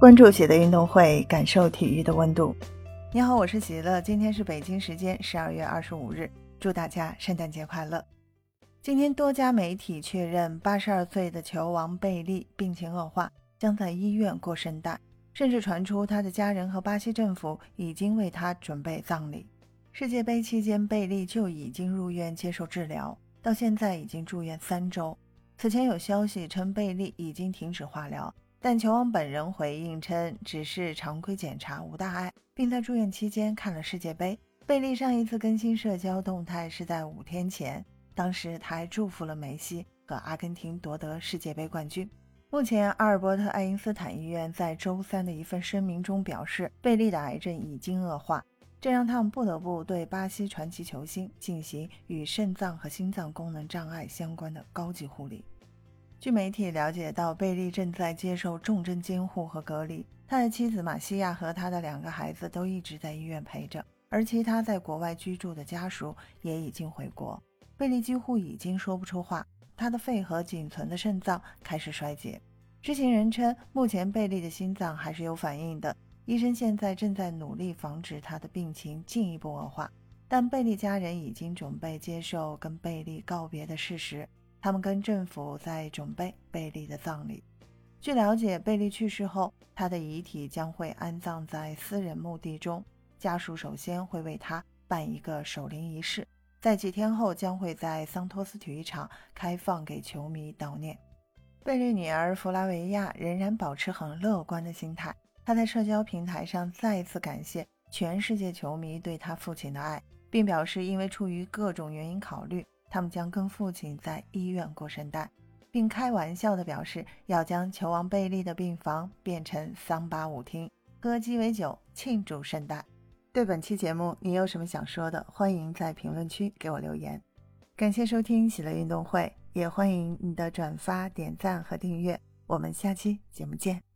关注喜的运动会，感受体育的温度。你好，我是喜乐，今天是北京时间十二月二十五日，祝大家圣诞节快乐。今天多家媒体确认，八十二岁的球王贝利病情恶化，将在医院过圣诞，甚至传出他的家人和巴西政府已经为他准备葬礼。世界杯期间，贝利就已经入院接受治疗，到现在已经住院三周。此前有消息称，贝利已经停止化疗。但球王本人回应称，只是常规检查，无大碍，并在住院期间看了世界杯。贝利上一次更新社交动态是在五天前，当时他还祝福了梅西和阿根廷夺得世界杯冠军。目前，阿尔伯特·爱因斯坦医院在周三的一份声明中表示，贝利的癌症已经恶化，这让他们不得不对巴西传奇球星进行与肾脏和心脏功能障碍相关的高级护理。据媒体了解到，贝利正在接受重症监护和隔离，他的妻子玛西亚和他的两个孩子都一直在医院陪着，而其他在国外居住的家属也已经回国。贝利几乎已经说不出话，他的肺和仅存的肾脏开始衰竭。知情人称，目前贝利的心脏还是有反应的，医生现在正在努力防止他的病情进一步恶化，但贝利家人已经准备接受跟贝利告别的事实。他们跟政府在准备贝利的葬礼。据了解，贝利去世后，他的遗体将会安葬在私人墓地中，家属首先会为他办一个守灵仪式，在几天后将会在桑托斯体育场开放给球迷悼念。贝利女儿弗拉维亚仍然保持很乐观的心态，她在社交平台上再次感谢全世界球迷对他父亲的爱，并表示因为出于各种原因考虑。他们将跟父亲在医院过圣诞，并开玩笑地表示要将球王贝利的病房变成桑巴舞厅，喝鸡尾酒庆祝圣诞。对本期节目，你有什么想说的？欢迎在评论区给我留言。感谢收听喜乐运动会，也欢迎你的转发、点赞和订阅。我们下期节目见。